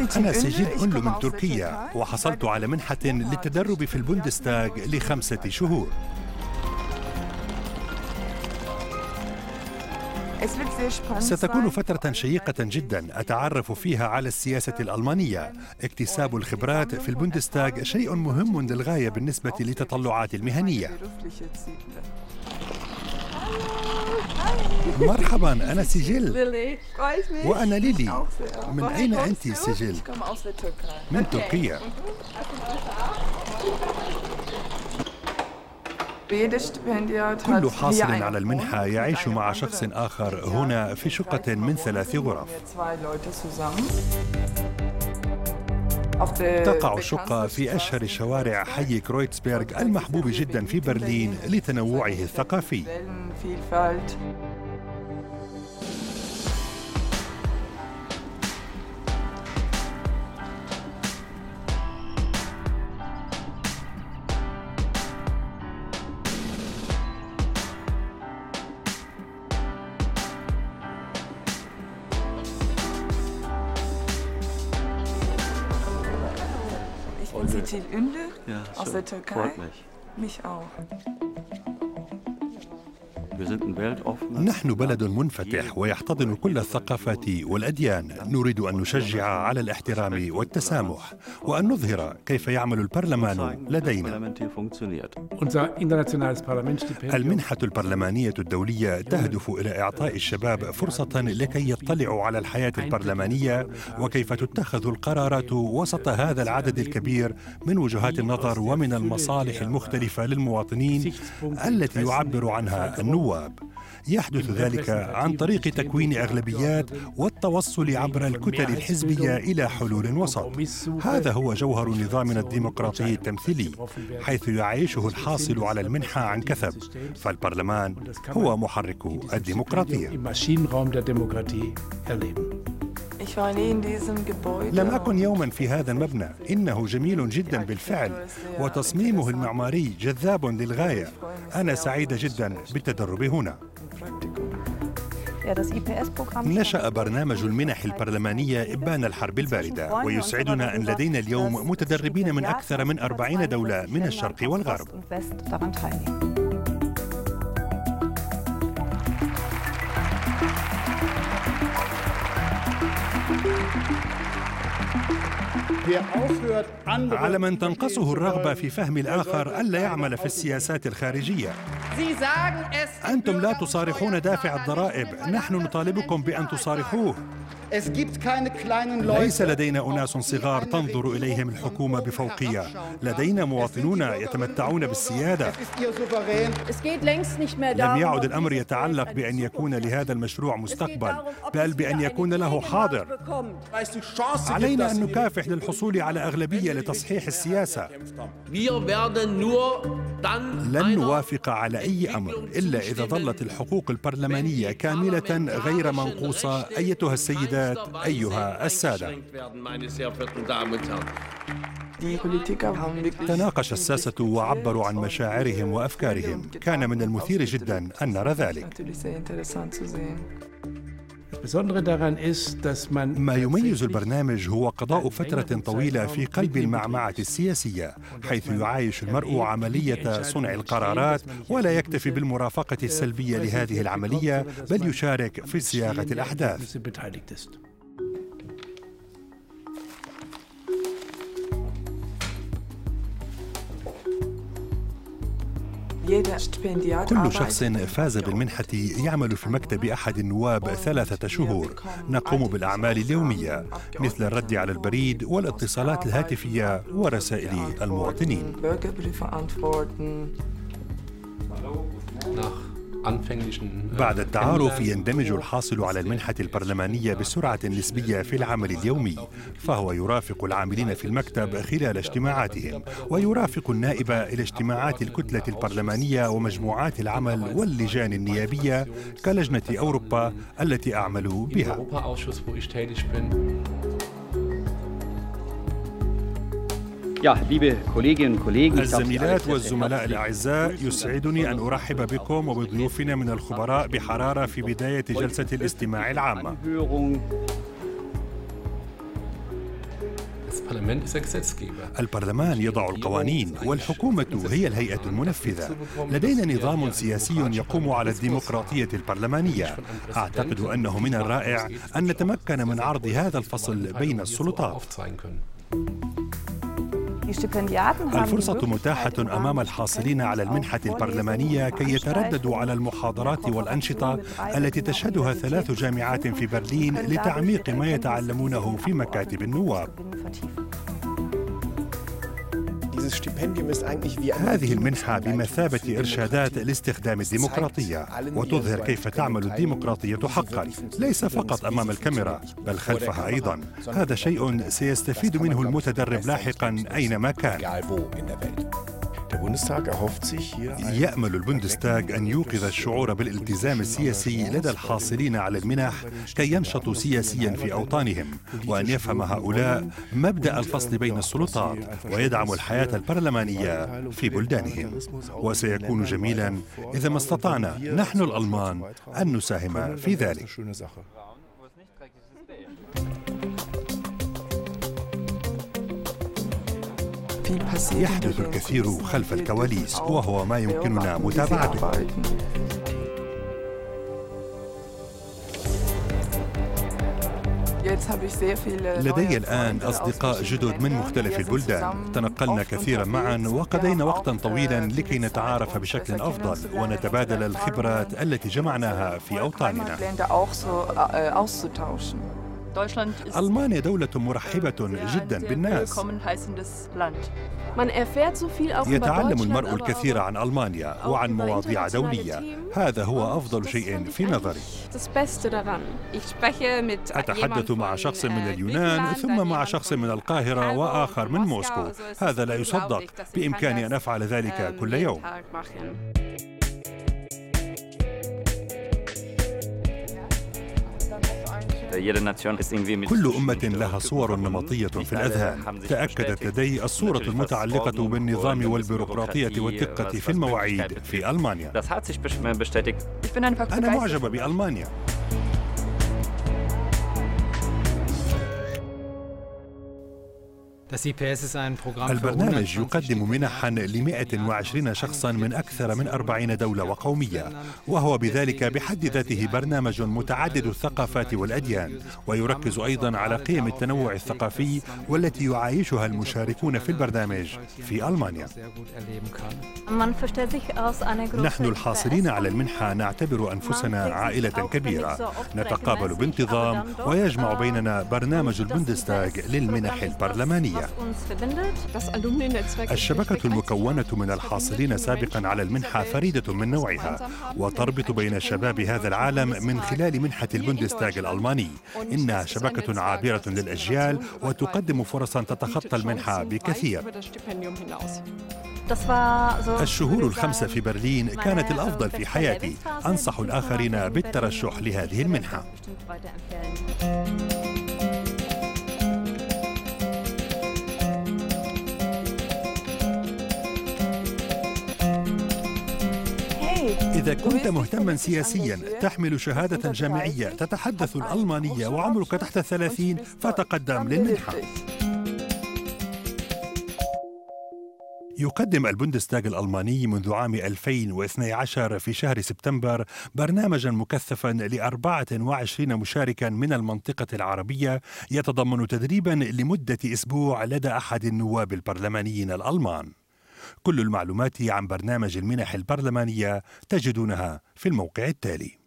أنا سجل أنلو من تركيا وحصلت على منحة للتدرب في البوندستاغ لخمسة شهور. ستكون فترة شيقة جدا أتعرف فيها على السياسة الألمانية. اكتساب الخبرات في البوندستاغ شيء مهم للغاية بالنسبة لتطلعاتي المهنية. مرحبا أنا سجل. وأنا ليلي. من أين أنت سجل؟ من تركيا. كل حاصل على المنحة يعيش مع شخص آخر هنا في شقة من ثلاث غرف. تقع الشقة في أشهر شوارع حي كرويتسبرغ المحبوب جدا في برلين لتنوعه الثقافي. Till Ünlü Ja, aus der Türkei. Freut mich. Mich auch. نحن بلد منفتح ويحتضن كل الثقافات والأديان. نريد أن نشجع على الاحترام والتسامح وأن نظهر كيف يعمل البرلمان لدينا. المنحة البرلمانية الدولية تهدف إلى إعطاء الشباب فرصة لكي يطلعوا على الحياة البرلمانية وكيف تتخذ القرارات وسط هذا العدد الكبير من وجهات النظر ومن المصالح المختلفة للمواطنين التي يعبر عنها النواب. يحدث ذلك عن طريق تكوين أغلبيات والتوصل عبر الكتل الحزبية إلى حلول وسط. هذا هو جوهر نظامنا الديمقراطي التمثيلي حيث يعيشه الحاصل على المنحة عن كثب. فالبرلمان هو محرك Gebäude. لم أكن يوما في هذا المبنى. إنه جميل جدا بالفعل وتصميمه المعماري جذاب للغاية. أنا سعيدة جدا بالتدرب هنا. نشأ برنامج المنح البرلمانية إبان الحرب الباردة ويسعدنا أن لدينا اليوم متدربين من أكثر من أربعين دولة من الشرق والغرب. على من تنقصه الرغبة في فهم الآخر ألا يعمل في السياسات الخارجية. أنتم لا تصارحون دافع الضرائب. نحن نطالبكم بأن تصارحوه ليس لدينا أناس صغار تنظر إليهم الحكومة بفوقية. لدينا مواطنون يتمتعون بالسيادة. لم يعد الأمر يتعلق بأن يكون لهذا المشروع مستقبل بل بأن يكون له حاضر. علينا أن نكافح للحصول على أغلبية لتصحيح السياسة. لن نوافق على أي أمر إلا إذا ظلت الحقوق البرلمانية كاملة غير منقوصة. أيتها السيدات أيها السادة. تناقش الساسة وعبروا عن مشاعرهم وأفكارهم. كان من المثير جدا أن نرى ذلك. ما يميز البرنامج هو قضاء فترة طويلة في قلب المعمعة السياسية حيث يعايش المرء عملية صنع القرارات ولا يكتفي بالمرافقة السلبية لهذه العملية بل يشارك في صياغة الأحداث. كل شخص فاز بالمنحة يعمل في مكتب أحد النواب ثلاثة شهور. نقوم بالأعمال اليومية مثل الرد على البريد والاتصالات الهاتفية ورسائل المواطنين. بعد التعارف يندمج الحاصل على المنحة البرلمانية بسرعة نسبية في العمل اليومي فهو يرافق العاملين في المكتب خلال اجتماعاتهم ويرافق النائب إلى اجتماعات الكتلة البرلمانية ومجموعات العمل واللجان النيابية كلجنة أوروبا التي أعمل بها. الزميلات والزملاء الأعزاء يسعدني أن أرحب بكم وبضيوفنا من الخبراء بحرارة في بداية جلسة الاستماع العامة البرلمان يضع القوانين والحكومة هي الهيئة المنفذة. لدينا نظام سياسي يقوم على الديمقراطية البرلمانية. أعتقد أنه من الرائع أن نتمكن من عرض هذا الفصل بين السلطات. الفرصة متاحة أمام الحاصلين على المنحة البرلمانية كي يترددوا على المحاضرات والأنشطة التي تشهدها ثلاث جامعات في برلين لتعميق ما يتعلمونه في مكاتب النواب. هذه المنحة بمثابة إرشادات لاستخدام الديمقراطية. وتظهر كيف تعمل الديمقراطية حقا. ليس فقط أمام الكاميرا بل خلفها أيضا. هذا شيء سيستفيد منه المتدرب لاحقا أينما كان. يأمل البوندستاغ أن يوقظ الشعور بالالتزام السياسي لدى الحاصلين على المنح كي ينشطوا سياسيا في أوطانهم وأن يفهم هؤلاء مبدأ الفصل بين السلطات ويدعم الحياة البرلمانية في بلدانهم. وسيكون جميلا إذا ما استطعنا نحن الألمان أن نساهم في ذلك. يحدث الكثير خلف الكواليس وهو ما يمكننا متابعته. لدي الآن أصدقاء جدد من مختلف البلدان. تنقلنا كثيرا معا وقضينا وقتا طويلا لكي نتعارف بشكل أفضل ونتبادل الخبرات التي جمعناها في أوطاننا. ألمانيا دولة مرحبة جدا بالناس. يتعلم المرء الكثير عن ألمانيا وعن مواضيع دولية. هذا هو أفضل شيء في نظري. أتحدث مع شخص من اليونان ثم مع شخص من القاهرة وآخر من موسكو. هذا لا يصدق. بإمكاني أن أفعل ذلك كل يوم. كل أمة لها صور نمطية في الأذهان. تأكدت لدي الصورة المتعلقة بالنظام والبيروقراطية والدقة في المواعيد في ألمانيا. أنا معجب بألمانيا. البرنامج يقدم منحا ل 120 شخصا من أكثر من 40 دولة وقومية وهو بذلك بحد ذاته برنامج متعدد الثقافات والأديان ويركز أيضا على قيم التنوع الثقافي والتي يعايشها المشاركون في البرنامج في ألمانيا. نحن الحاصلين على المنحة نعتبر أنفسنا عائلة كبيرة. نتقابل بانتظام ويجمع بيننا برنامج البوندستاغ للمنح البرلمانية. الشبكة المكونة من الحاصلين سابقا على المنحة فريدة من نوعها وتربط بين شباب هذا العالم من خلال منحة البوندستاغ الألماني إنها شبكة عابرة للأجيال وتقدم فرصا تتخطى المنحة بكثير الشهور الخمسة في برلين كانت الأفضل في حياتي أنصح الآخرين بالترشح لهذه المنحة إذا كنت مهتما سياسيا تحمل شهادة جامعية تتحدث الألمانية وعمرك تحت الثلاثين فتقدم للمنحة يقدم البوندستاغ الألماني منذ عام 2012 في شهر سبتمبر برنامجا مكثفا ل 24 مشاركا من المنطقة العربية يتضمن تدريبا لمدة أسبوع لدى أحد النواب البرلمانيين الألمان. كل المعلومات عن برنامج المنح البرلمانية تجدونها في الموقع التالي.